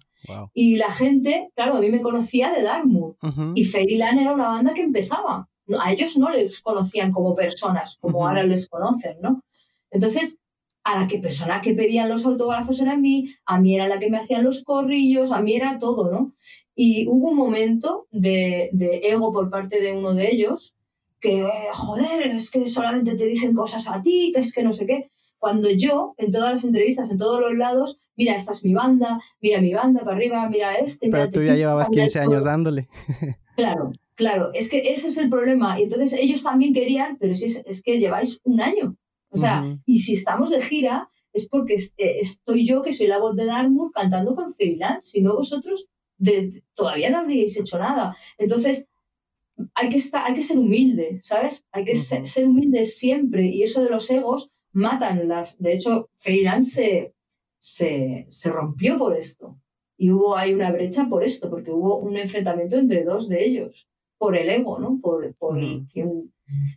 Y la gente, claro, a mí me conocía de Dartmouth. Y Fairyland era una banda que empezaba. a ellos no les conocían como personas, como ahora les conocen, ¿no? Entonces, a la que persona que pedían los autógrafos era a mí, a mí era la que me hacían los corrillos, a mí era todo, ¿no? Y hubo un momento de, de ego por parte de uno de ellos que, joder, es que solamente te dicen cosas a ti, que es que no sé qué. Cuando yo, en todas las entrevistas, en todos los lados, mira, esta es mi banda, mira mi banda para arriba, mira este. Pero tú ya llevabas 15 años dándole. Claro, claro, es que ese es el problema. Y entonces ellos también querían, pero si es, es que lleváis un año. O sea, y si estamos de gira, es porque eh, estoy yo, que soy la voz de Dartmouth, cantando con freelance. Si no, vosotros todavía no habríais hecho nada. Entonces, hay que, estar, hay que ser humilde, ¿sabes? Hay que ser, humilde siempre. Y eso de los egos matan las. De hecho, freelance se, se, rompió por esto. Y hubo hay una brecha por esto, porque hubo un enfrentamiento entre dos de ellos, por el ego, ¿no? Por, por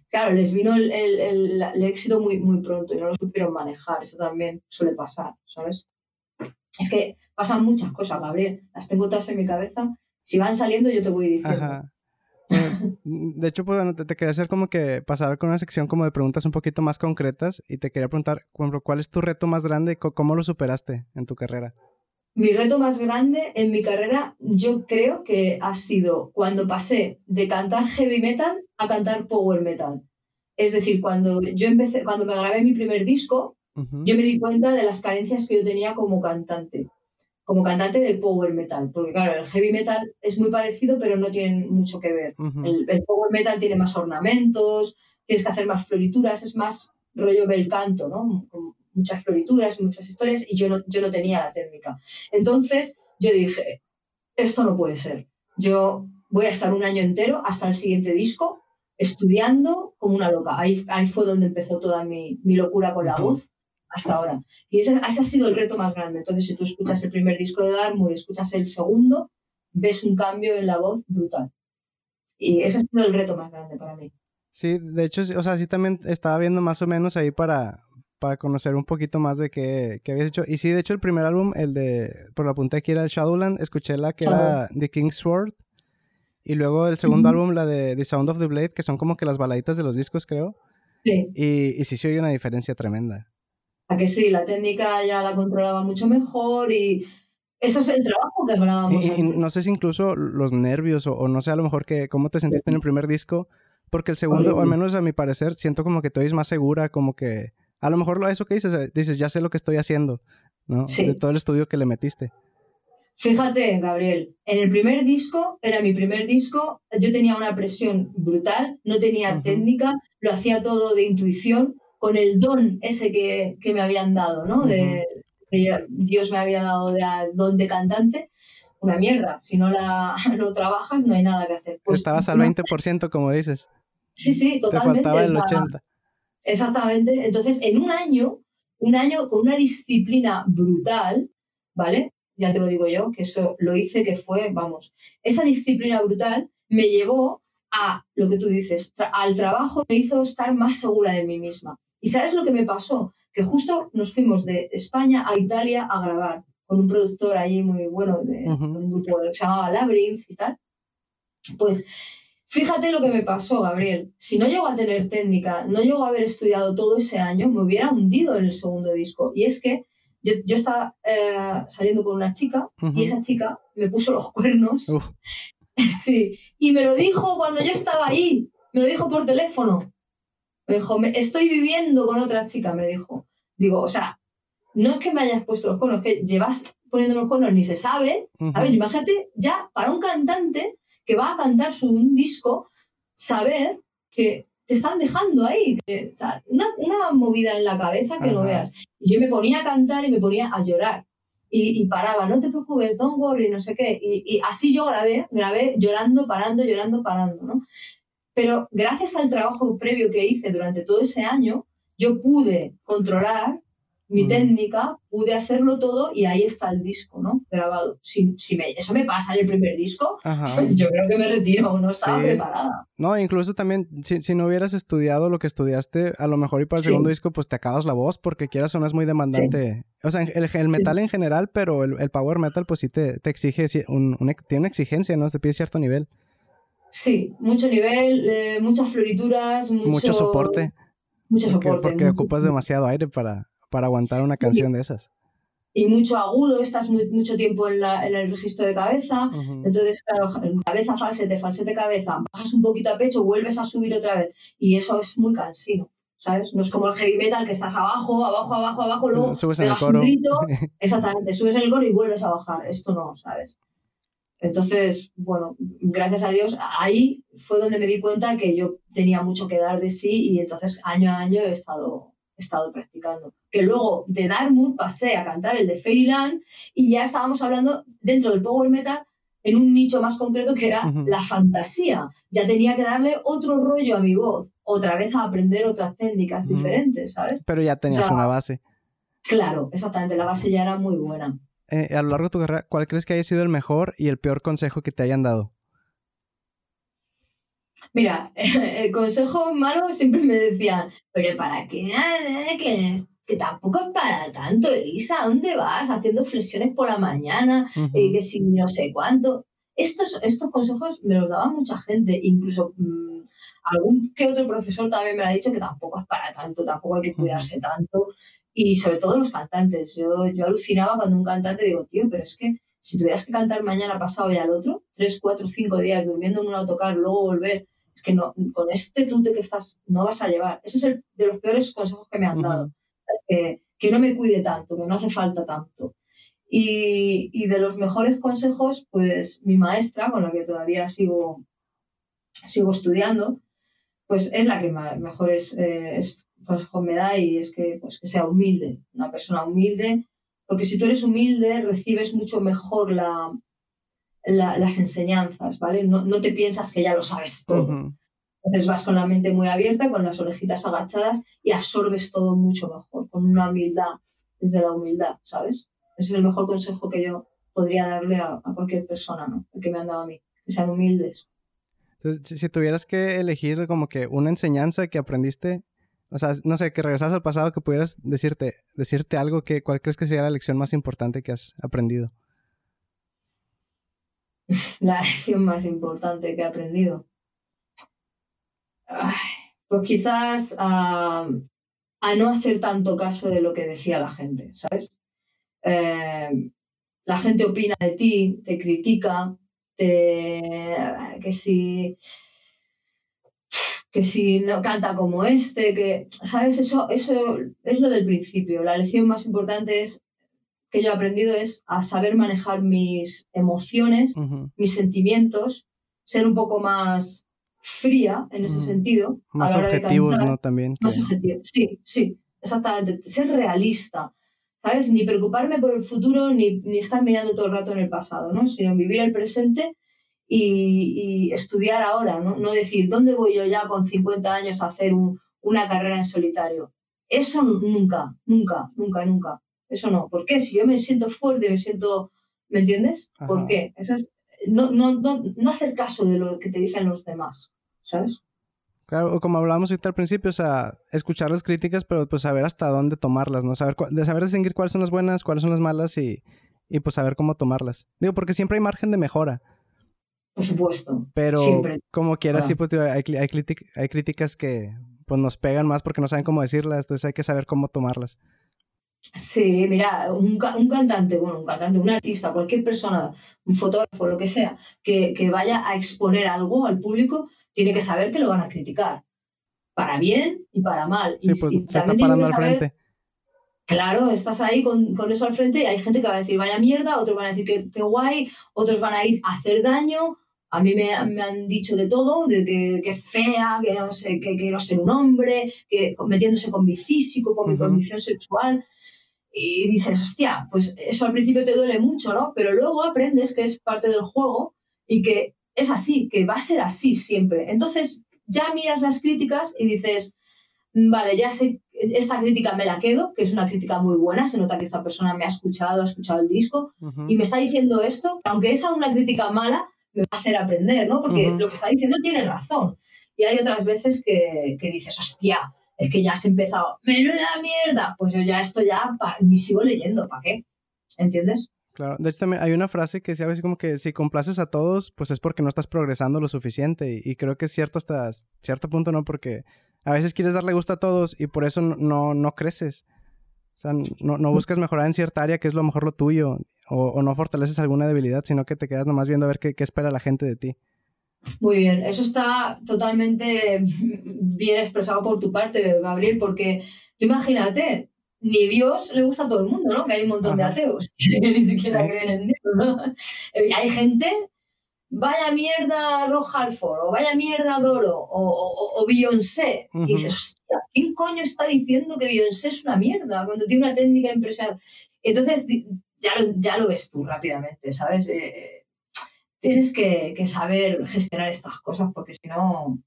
Claro, les vino el, el, el, éxito muy, muy pronto y no lo supieron manejar. Eso también suele pasar, ¿sabes? Es que pasan muchas cosas, Gabriel. Las tengo todas en mi cabeza. Si van saliendo, yo te voy diciendo. De hecho, pues bueno, te, te, quería hacer como que pasar con una sección como de preguntas un poquito más concretas y te quería preguntar, ¿cuál es tu reto más grande? ¿Cómo lo superaste en tu carrera? Mi reto más grande en mi carrera, yo creo que ha sido cuando pasé de cantar heavy metal a cantar power metal. Es decir, cuando yo empecé, cuando me grabé mi primer disco, yo me di cuenta de las carencias que yo tenía como cantante, como cantante de power metal, porque claro, el heavy metal es muy parecido, pero no tienen mucho que ver. el, el, power metal tiene más ornamentos, tienes que hacer más florituras, es más rollo bel canto, ¿no? muchas florituras, muchas historias, y yo no, yo no tenía la técnica. Entonces yo dije, esto no puede ser. Yo voy a estar un año entero hasta el siguiente disco estudiando como una loca. Ahí, ahí fue donde empezó toda mi, mi locura con la voz hasta ahora. Y ese, ese, ha sido el reto más grande. Entonces, si tú escuchas el primer disco de Dartmoor y escuchas el segundo, ves un cambio en la voz brutal. Y ese ha sido el reto más grande para mí. Sí, de hecho, o sea, sí también estaba viendo más o menos ahí para, para conocer un poquito más de qué, qué, habías hecho. Y sí, de hecho, el primer álbum, el de, por la punta aquí era el Shadowland, escuché la que era The King's Sword. Y luego el segundo álbum, la de The Sound of the Blade, que son como que las baladitas de los discos, creo. Sí. Y, y sí se oye una diferencia tremenda. A que sí, la técnica ya la controlaba mucho mejor y eso es el trabajo que hablábamos. Y, no sé si incluso los nervios o, no sé a lo mejor que cómo te sentiste en el primer disco, porque el segundo, o al menos a mi parecer, siento como que te oyes más segura, como que a lo mejor eso que dices, dices, ya sé lo que estoy haciendo, ¿no? De todo el estudio que le metiste. Fíjate, Gabriel, en el primer disco, era mi primer disco, yo tenía una presión brutal, no tenía técnica, lo hacía todo de intuición, con el don ese que, que me habían dado, ¿no? de, Dios me había dado de don de cantante. Una mierda, si no la no trabajas no hay nada que hacer. Pues, Estabas al 20%, como dices. Sí, sí, totalmente. Te faltaba el 80%. Exactamente. Entonces, en un año, un año con una disciplina brutal, ¿vale? Ya te lo digo yo, que eso lo hice, que fue, vamos, esa disciplina brutal me llevó a lo que tú dices, al trabajo me hizo estar más segura de mí misma. ¿Y sabes lo que me pasó? Que justo nos fuimos de España a Italia a grabar con un productor allí muy bueno, de, un grupo que se llamaba Labyrinth y tal. Pues Fíjate lo que me pasó, Gabriel. Si no llego a tener técnica, no llego a haber estudiado todo ese año, me hubiera hundido en el segundo disco. Y es que yo, yo estaba eh, saliendo con una chica y esa chica me puso los cuernos. sí. Y me lo dijo cuando yo estaba ahí. Me lo dijo por teléfono. Me dijo, me, estoy viviendo con otra chica, me dijo. Digo, o sea, no es que me hayas puesto los cuernos, es que llevas poniendo los cuernos ni se sabe. A ver, imagínate, ya para un cantante que va a cantar su un disco, saber que te están dejando ahí. Que, una, una, movida en la cabeza que lo veas. Y yo me ponía a cantar y me ponía a llorar. Y, y, paraba, no te preocupes, don't worry, no sé qué. Y, y, así yo grabé, grabé llorando, parando, llorando, parando, ¿no? Pero gracias al trabajo previo que hice durante todo ese año, yo pude controlar mi mm. técnica, pude hacerlo todo y ahí está el disco, ¿no? Grabado. Si, si me, eso me pasa en el primer disco, yo creo que me retiro, no estaba preparada. No, incluso también, si, si, no hubieras estudiado lo que estudiaste, a lo mejor y para el segundo disco, pues te acabas la voz porque quieras o no es muy demandante. O sea, el, el metal en general, pero el, el, power metal, pues sí te, te exige, un, tiene una exigencia, ¿no? Te pide cierto nivel. Sí, mucho nivel, eh, muchas florituras, mucho, mucho soporte. Mucho soporte. Porque, ocupas demasiado aire para, para aguantar una canción de esas. Y mucho agudo, estás mucho tiempo en, el registro de cabeza. Entonces, claro, cabeza, falsete, falsete, cabeza. Bajas un poquito a pecho, vuelves a subir otra vez. Y eso es muy cansino. ¿sabes? No es como el heavy metal que estás abajo, abajo, abajo, abajo, luego subes en el coro. Un grito, exactamente, subes en el coro y vuelves a bajar. Esto no, ¿sabes? Entonces, bueno, gracias a Dios, ahí fue donde me di cuenta que yo tenía mucho que dar de sí y entonces año a año he estado, he estado practicando. Que luego de Dartmouth pasé a cantar el de Fairyland y ya estábamos hablando dentro del power metal en un nicho más concreto que era la fantasía. Ya tenía que darle otro rollo a mi voz, otra vez a aprender otras técnicas diferentes, ¿sabes? Pero ya tenías una base. Claro, exactamente, la base ya era muy buena. Eh, a lo largo de tu carrera, ¿cuál crees que haya sido el mejor y el peor consejo que te hayan dado? Mira, el consejo malo siempre me decían, pero ¿para qué? Que, que tampoco es para tanto, Elisa, ¿dónde vas? Haciendo flexiones por la mañana, y que si no sé cuánto. Estos, estos consejos me los daba mucha gente, incluso mm, algún que otro profesor también me ha dicho que tampoco es para tanto, tampoco hay que cuidarse tanto y sobre todo los cantantes. Yo, yo alucinaba cuando un cantante digo, tío, pero es que si tuvieras que cantar mañana, pasado y al otro, tres, cuatro, cinco días durmiendo en un autocar, luego volver, es que no, con este tute que estás no vas a llevar. Ese es el de los peores consejos que me han dado. que, que, no me cuide tanto, que no hace falta tanto. Y, y, de los mejores consejos, pues mi maestra, con la que todavía sigo, sigo estudiando, pues es la que mejores eh, consejos me da y es que, pues, que sea humilde, una persona humilde, porque si tú eres humilde recibes mucho mejor la, las enseñanzas, ¿vale? No, no, te piensas que ya lo sabes todo. Entonces vas con la mente muy abierta, con las orejitas agachadas y absorbes todo mucho mejor, con una humildad, desde la humildad, ¿sabes? Ese es el mejor consejo que yo podría darle a, a cualquier persona, ¿no? El que me han dado a mí, que sean humildes. Entonces, si, tuvieras que elegir como que una enseñanza que aprendiste, o sea, no sé, que regresas al pasado, que pudieras decirte, decirte algo, que, ¿cuál crees que sería la lección más importante que has aprendido? La lección más importante que he aprendido. pues quizás a, no hacer tanto caso de lo que decía la gente, ¿sabes? Eh, la gente opina de ti, te critica, que si que si no canta como este, que, ¿sabes? Eso, eso es lo del principio. La lección más importante es que yo he aprendido es a saber manejar mis emociones, mis sentimientos, ser un poco más fría en ese sentido. Más objetivos, ¿no? También. Más objetivos. Sí, sí, exactamente. Ser realista. ¿sabes? Ni preocuparme por el futuro, ni, ni, estar mirando todo el rato en el pasado, ¿no? Sino vivir el presente y, y estudiar ahora, ¿no? No decir, ¿dónde voy yo ya con 50 años a hacer un, una carrera en solitario? Eso nunca, nunca, nunca, nunca. Eso no. ¿Por qué? Si yo me siento fuerte, me siento... ¿Me entiendes? ¿Por qué? Eso es, no, no, no, no hacer caso de lo que te dicen los demás, ¿sabes? Claro, como hablábamos ahorita al principio, o sea, escuchar las críticas, pero pues saber hasta dónde tomarlas, ¿no? Saber, de saber distinguir cuáles son las buenas, cuáles son las malas y, y pues saber cómo tomarlas. Digo, porque siempre hay margen de mejora. Por supuesto. Pero como quieras, sí, pues hay, hay, hay críticas que pues nos pegan más porque no saben cómo decirlas, entonces hay que saber cómo tomarlas. Sí, mira, un, un, cantante, bueno, un cantante, un artista, cualquier persona, un fotógrafo, lo que sea, que, que, vaya a exponer algo al público, tiene que saber que lo van a criticar. Para bien y para mal. Sí, pues se está parando al frente. Claro, estás ahí con, con, eso al frente y hay gente que va a decir vaya mierda, otros van a decir que, que guay, otros van a ir a hacer daño. A mí me, me han dicho de todo, de que, que fea, que no sé, que quiero ser un hombre, que metiéndose con mi físico, con mi condición sexual. Y dices, hostia, pues eso al principio te duele mucho, ¿no? Pero luego aprendes que es parte del juego y que es así, que va a ser así siempre. Entonces ya miras las críticas y dices, vale, ya sé, esta crítica me la quedo, que es una crítica muy buena, se nota que esta persona me ha escuchado, ha escuchado el disco y me está diciendo esto, aunque es una crítica mala, me va a hacer aprender, ¿no? Porque lo que está diciendo tiene razón. Y hay otras veces que, que dices, hostia, es que ya has empezado, menuda mierda, pues yo ya esto ya ni sigo leyendo, ¿para qué? ¿Entiendes? Claro, de hecho también hay una frase que decía así como que si complaces a todos, pues es porque no estás progresando lo suficiente y, creo que es cierto hasta cierto punto, ¿no? Porque a veces quieres darle gusto a todos y por eso no, no, creces. sea, no, no buscas mejorar en cierta área que es lo mejor lo tuyo, o, no fortaleces alguna debilidad, sino que te quedas nomás viendo a ver qué, qué espera la gente de ti. Muy bien, eso está totalmente bien expresado por tu parte, Gabriel, porque tú imagínate, ni Dios le gusta a todo el mundo, ¿no? Que hay un montón de ateos que ni siquiera creen en Dios, ¿no? Hay gente, vaya mierda Roja Alford, o vaya mierda Doro, o, o, o Beyoncé. Y dices, hostia, ¿quién coño está diciendo que Beyoncé es una mierda cuando tiene una técnica impresionante? Entonces, ya lo, ya lo ves tú rápidamente, ¿sabes? Eh, tienes que, saber gestionar estas cosas porque si no,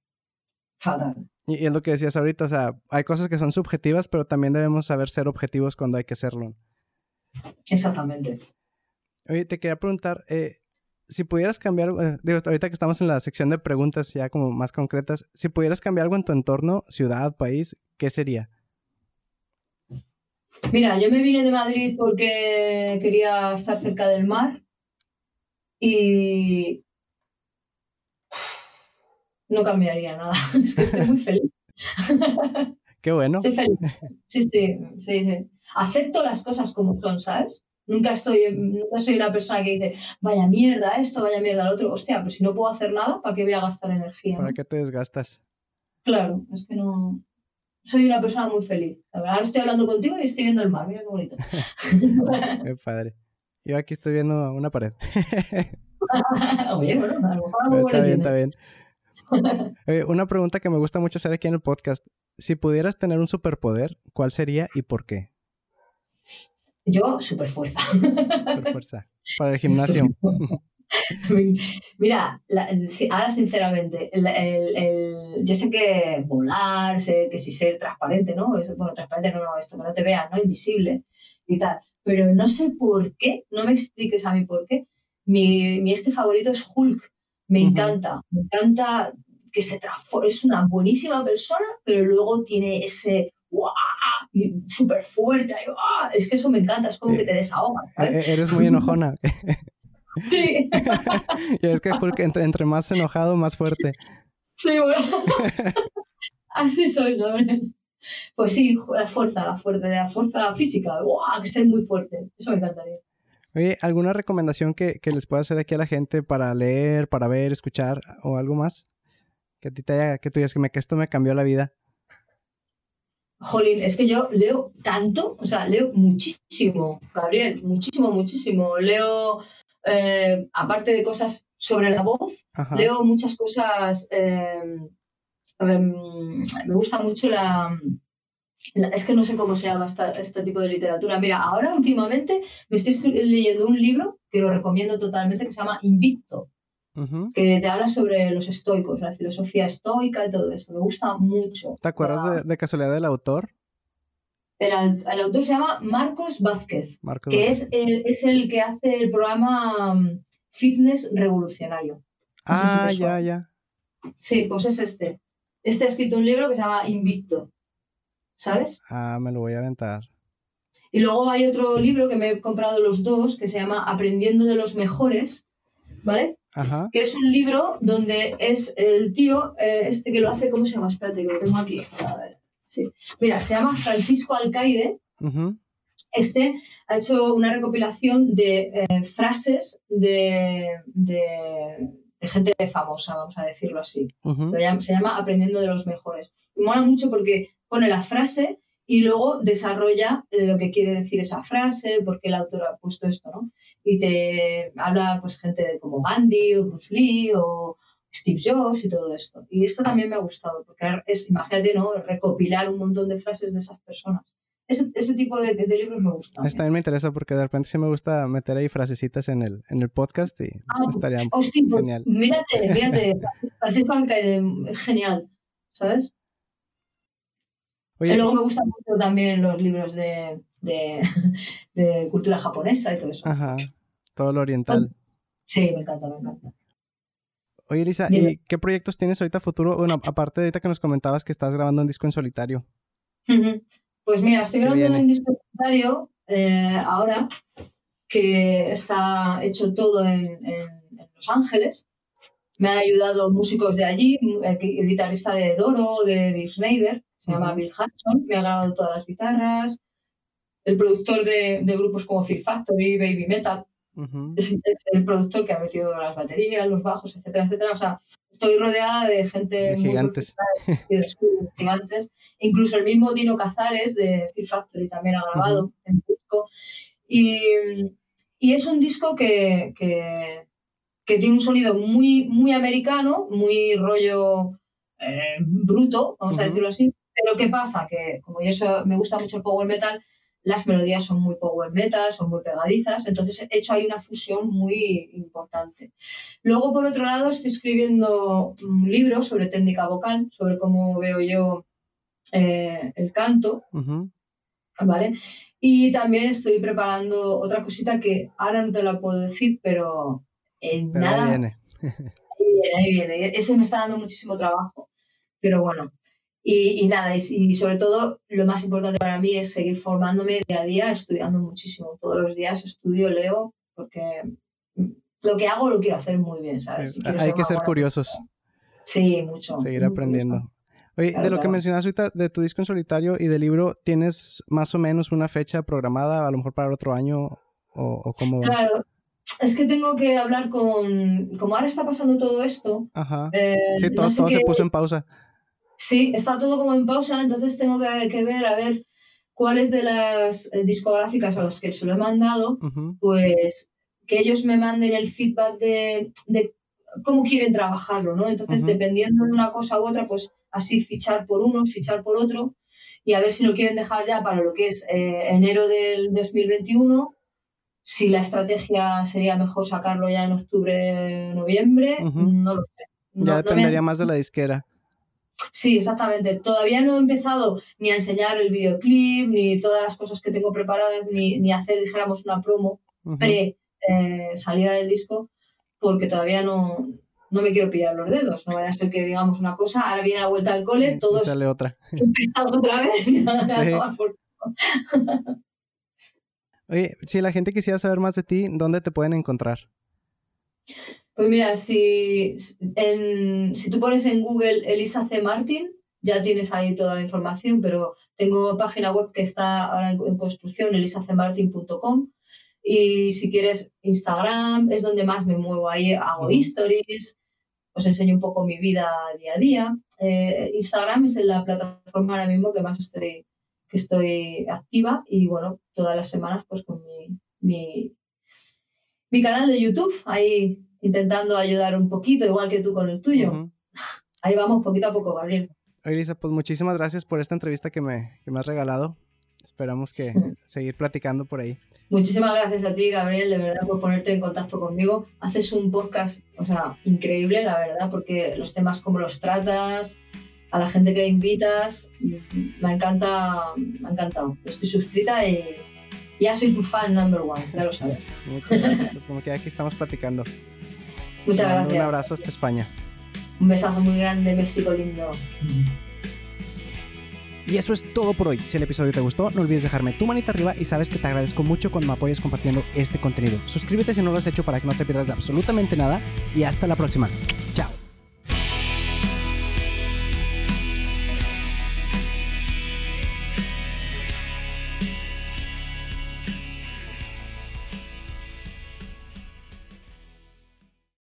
fatal. Y, es lo que decías ahorita, o sea, hay cosas que son subjetivas, pero también debemos saber ser objetivos cuando hay que serlo. Exactamente. Oye, te quería preguntar, eh, si pudieras cambiar, eh, digo, ahorita que estamos en la sección de preguntas ya como más concretas, si pudieras cambiar algo en tu entorno, ciudad, país, ¿qué sería? Mira, yo me vine de Madrid porque quería estar cerca del mar y no cambiaría nada. Es que estoy muy feliz. Qué bueno. Estoy feliz. Sí, sí, sí, sí. Acepto las cosas como son, ¿sabes? Nunca, estoy, nunca soy una persona que dice, vaya mierda esto, vaya mierda lo otro. Hostia, pero si no puedo hacer nada, ¿para qué voy a gastar energía? ¿Para qué te desgastas? Claro, es que no. Soy una persona muy feliz. Ahora estoy hablando contigo y estoy viendo el mar. Mira qué bonito. qué padre. Yo aquí estoy viendo una pared. Oye, bueno, a lo mejor Está bien, está bien. una pregunta que me gusta mucho hacer aquí en el podcast. Si pudieras tener un superpoder, ¿cuál sería y por qué? Yo, superfuerza. Superfuerza. Para el gimnasio. Mira, ahora sinceramente, yo sé que volar, sé que si ser transparente, ¿no? bueno, transparente no, no, esto que no te vean, ¿no? Invisible y tal pero no sé por qué, no me expliques a mí por qué. Mi, mi este favorito es Hulk, me encanta, me encanta que se transforma, es una buenísima persona, pero luego tiene ese súper fuerte, es que eso me encanta, es como que te desahoga. E-, eres muy enojona. sí. y es que Hulk entre, entre más enojado, más fuerte. Sí, bueno. Así soy, Gabriel. Pues sí, la fuerza, la fuerza, la fuerza física, ¡Wow! que ser muy fuerte. Eso me encantaría. Oye, ¿alguna recomendación que, les pueda hacer aquí a la gente para leer, para ver, escuchar o algo más? Que a ti te haya, que tú digas que, me, que esto me cambió la vida. Jolín, es que yo leo tanto, o sea, leo muchísimo, Gabriel, muchísimo, muchísimo. Leo, eh, aparte de cosas sobre la voz, leo muchas cosas eh, me gusta mucho la, Es que no sé cómo se llama este tipo de literatura. Mira, ahora últimamente me estoy leyendo un libro que lo recomiendo totalmente que se llama Invicto, que te habla sobre los estoicos, la filosofía estoica y todo esto. Me gusta mucho. ¿Te acuerdas de, casualidad del autor? El, autor se llama Marcos Vázquez, que Es, el, es el que hace el programa mm, Fitness Revolucionario. ah, ya, ya. Sí, pues es este. Este ha escrito un libro que se llama Invicto, ¿sabes? Ah, me lo voy a aventar. Y luego hay otro libro que me he comprado los dos que se llama Aprendiendo de los Mejores, ¿vale? Ajá. Que es un libro donde es el tío, eh, este que lo hace, ¿cómo se llama? Espérate, que lo tengo aquí. A ver. Sí. Mira, se llama Francisco Alcaide. Este ha hecho una recopilación de eh, frases de, de de gente famosa, vamos a decirlo así. se llama Aprendiendo de los Mejores. Me mola mucho porque pone la frase y luego desarrolla lo que quiere decir esa frase, por qué el autor ha puesto esto, ¿no? Y te habla pues gente de como Gandhi o Bruce Lee o Steve Jobs y todo esto. Y esto también me ha gustado, porque es, imagínate, ¿no? Recopilar un montón de frases de esas personas ese, tipo de, libros me gusta. Este también me interesa porque de repente sí me gusta meter ahí frasecitas en el, en el podcast y ah, estaría hostia, pues genial. mírate, mírate, Francisco es genial, ¿sabes? y luego me gustan mucho también los libros de, de, de, cultura japonesa y todo eso. Ajá, todo lo oriental. Sí, me encanta, me encanta. Oye, Elisa, ¿y qué proyectos tienes ahorita futuro? Bueno, aparte de ahorita que nos comentabas que estás grabando un disco en solitario. Pues mira, estoy grabando un disco eh, ahora que está hecho todo en, Los Ángeles. Me han ayudado músicos de allí, el, guitarrista de Doro, de Dick Snyder, se llama Bill Hudson, me ha grabado todas las guitarras. el productor de, de grupos como Fear Factory, Baby Metal. Es, el productor que ha metido las baterías, los bajos, etcétera, etcétera. O sea, estoy rodeada de gente gigantes. gigantes. Incluso el mismo Dino Cazares de Fear Factory también ha grabado en disco. Y, y, es un disco que, que, que, tiene un sonido muy, muy americano, muy rollo eh, bruto, vamos a decirlo así. Pero ¿qué pasa? Que como yo me gusta mucho el power metal, las melodías son muy power metal, son muy pegadizas, entonces he hecho ahí una fusión muy importante. Luego, por otro lado, estoy escribiendo un libro sobre técnica vocal, sobre cómo veo yo eh, el canto, ¿vale? Y también estoy preparando otra cosita que ahora no te la puedo decir, pero en nada... Ahí viene. ahí viene, ahí viene. Ese me está dando muchísimo trabajo, pero bueno, y, nada, y, sobre todo lo más importante para mí es seguir formándome día a día, estudiando muchísimo. Todos los días estudio, leo, porque lo que hago lo quiero hacer muy bien, ¿sabes? hay que ser curiosos. Sí, mucho. Seguir aprendiendo. Oye, de lo que mencionas ahorita, de tu disco en solitario y del libro, ¿tienes más o menos una fecha programada, a lo mejor para el otro año o, o cómo? Claro, es que tengo que hablar con. Como ahora está pasando todo esto. Ajá. Eh, sí, todo, todo se puso en pausa. Sí, está todo como en pausa, entonces tengo que, ver a ver cuáles de las eh, discográficas a las que se lo he mandado, pues que ellos me manden el feedback de, cómo quieren trabajarlo, ¿no? Entonces, dependiendo de una cosa u otra, pues así fichar por uno, fichar por otro, y a ver si lo quieren dejar ya para lo que es eh, enero del 2021, si la estrategia sería mejor sacarlo ya en octubre, noviembre, no lo sé. ya dependería más de la disquera. Sí, exactamente. Todavía no he empezado ni a enseñar el videoclip, ni todas las cosas que tengo preparadas, ni, ni hacer, dijéramos, una promo pre eh, salida del disco, porque todavía no, no me quiero pillar los dedos. No vaya a ser que digamos una cosa, ahora viene la vuelta al cole, todos sale otra. otra vez. Oye, si la gente quisiera saber más de ti, ¿dónde te pueden encontrar? Pues mira, si, si tú pones en Google Elisa C. Martin, ya tienes ahí toda la información, pero tengo página web que está ahora en, construcción, elisacmartin.com. Y si quieres Instagram, es donde más me muevo. Ahí hago stories, os enseño un poco mi vida día a día. Eh, Instagram es la plataforma ahora mismo que más estoy, que estoy activa y bueno, todas las semanas pues con mi, mi, mi canal de YouTube. Ahí intentando ayudar un poquito, igual que tú con el tuyo. Ahí vamos poquito a poco, Gabriel. Elisa, pues muchísimas gracias por esta entrevista que me, que me has regalado. Esperamos que seguir platicando por ahí. Muchísimas gracias a ti, Gabriel, de verdad, por ponerte en contacto conmigo. Haces un podcast, o sea, increíble, la verdad, porque los temas como los tratas, a la gente que invitas, me encanta, me ha encantado. Estoy suscrita y ya soy tu fan number one, ya lo sabes. Muchas gracias, pues como que aquí estamos platicando. Muchas gracias. Un abrazo hasta España. Un besazo muy grande, México lindo. Y eso es todo por hoy. Si el episodio te gustó, no olvides dejarme tu manita arriba y sabes que te agradezco mucho cuando me apoyes compartiendo este contenido. Suscríbete si no lo has hecho para que no te pierdas de absolutamente nada y hasta la próxima.